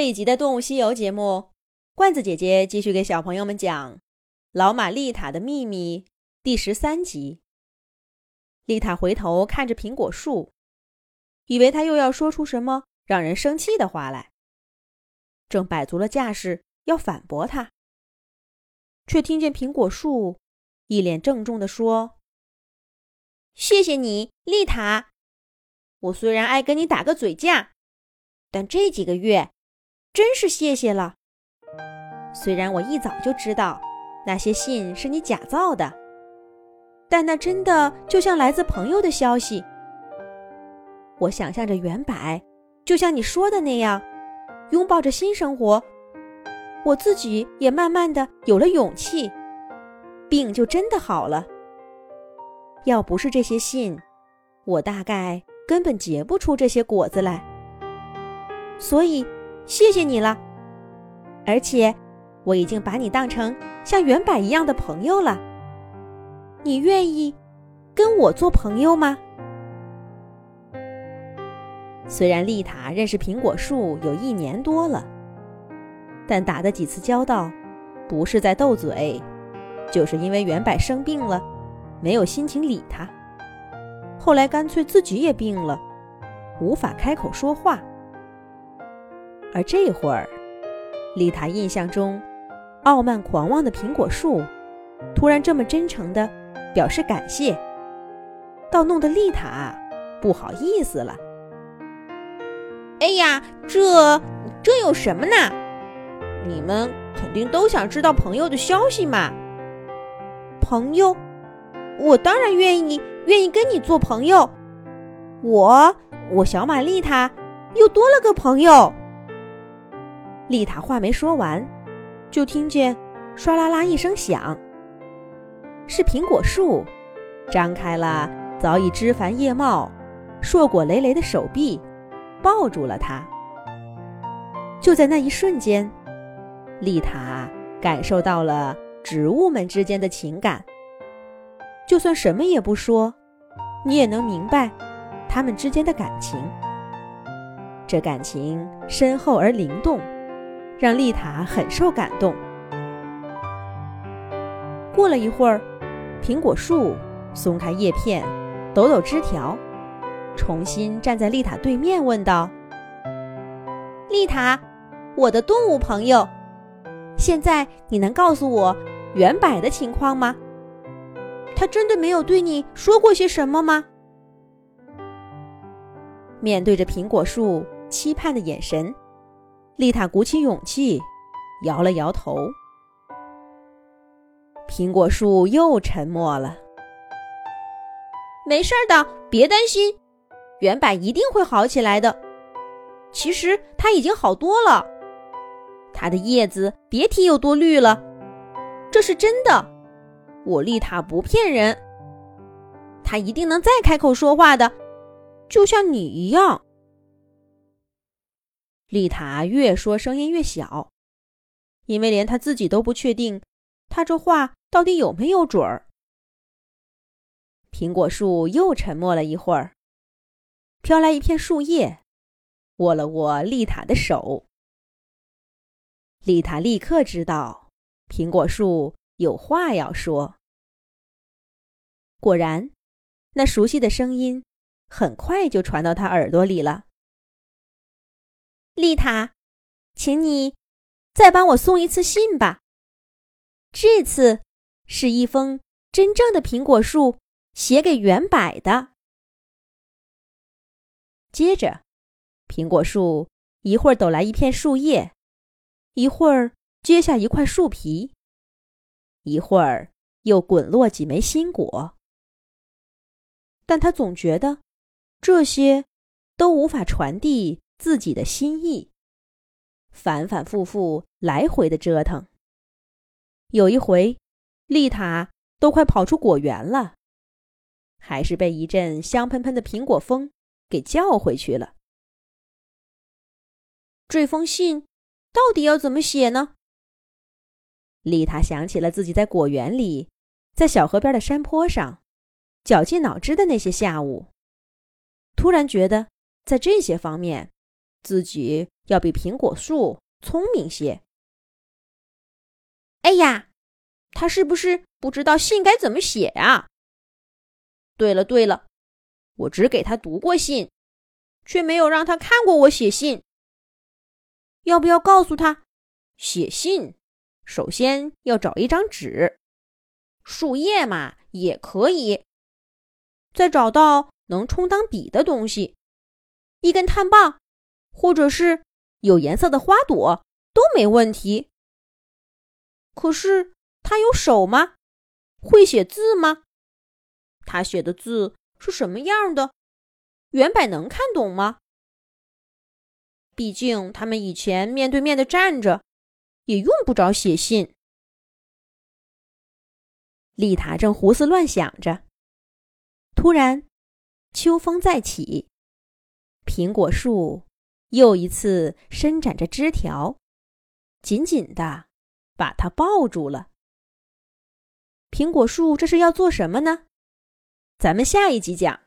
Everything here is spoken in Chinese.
这一集的《动物西游》节目，罐子姐姐继续给小朋友们讲《老马丽塔的秘密》第十三集。丽塔回头看着苹果树，以为他又要说出什么让人生气的话来，正摆足了架势要反驳他，却听见苹果树一脸郑重地说：“谢谢你，丽塔。我虽然爱跟你打个嘴架，但这几个月……”真是谢谢了。虽然我一早就知道那些信是你假造的，但那真的就像来自朋友的消息。我想象着原柏，就像你说的那样，拥抱着新生活。我自己也慢慢的有了勇气，病就真的好了。要不是这些信，我大概根本结不出这些果子来。所以。谢谢你了，而且我已经把你当成像原柏一样的朋友了。你愿意跟我做朋友吗？虽然丽塔认识苹果树有一年多了，但打的几次交道，不是在斗嘴，就是因为原柏生病了，没有心情理他。后来干脆自己也病了，无法开口说话。而这会儿，丽塔印象中傲慢狂妄的苹果树，突然这么真诚地表示感谢，倒弄得丽塔不好意思了。哎呀，这这有什么呢？你们肯定都想知道朋友的消息嘛。朋友，我当然愿意，愿意跟你做朋友。我，我小马丽塔又多了个朋友。丽塔话没说完，就听见“唰啦啦”一声响，是苹果树张开了早已枝繁叶茂、硕果累累的手臂，抱住了他。就在那一瞬间，丽塔感受到了植物们之间的情感。就算什么也不说，你也能明白他们之间的感情。这感情深厚而灵动。让丽塔很受感动。过了一会儿，苹果树松开叶片，抖抖枝条，重新站在丽塔对面，问道：“丽塔，我的动物朋友，现在你能告诉我原柏的情况吗？他真的没有对你说过些什么吗？”面对着苹果树期盼的眼神。丽塔鼓起勇气，摇了摇头。苹果树又沉默了。没事的，别担心，原柏一定会好起来的。其实它已经好多了，它的叶子别提有多绿了，这是真的。我丽塔不骗人，它一定能再开口说话的，就像你一样。丽塔越说声音越小，因为连她自己都不确定，她这话到底有没有准儿。苹果树又沉默了一会儿，飘来一片树叶，握了握丽塔的手。丽塔立刻知道苹果树有话要说。果然，那熟悉的声音很快就传到她耳朵里了。丽塔，请你再帮我送一次信吧。这次是一封真正的苹果树写给原柏的。接着，苹果树一会儿抖来一片树叶，一会儿接下一块树皮，一会儿又滚落几枚新果。但他总觉得这些都无法传递。自己的心意，反反复复来回的折腾。有一回，丽塔都快跑出果园了，还是被一阵香喷喷的苹果风给叫回去了。这封信到底要怎么写呢？丽塔想起了自己在果园里，在小河边的山坡上，绞尽脑汁的那些下午，突然觉得在这些方面。自己要比苹果树聪明些。哎呀，他是不是不知道信该怎么写啊？对了对了，我只给他读过信，却没有让他看过我写信。要不要告诉他，写信首先要找一张纸，树叶嘛也可以，再找到能充当笔的东西，一根炭棒，或者是有颜色的花朵都没问题。可是他有手吗？会写字吗？他写的字是什么样的？原版能看懂吗？毕竟他们以前面对面的站着，也用不着写信。丽塔正胡思乱想着，突然，秋风再起，苹果树又一次伸展着枝条，紧紧的把它抱住了。苹果树这是要做什么呢？咱们下一集讲。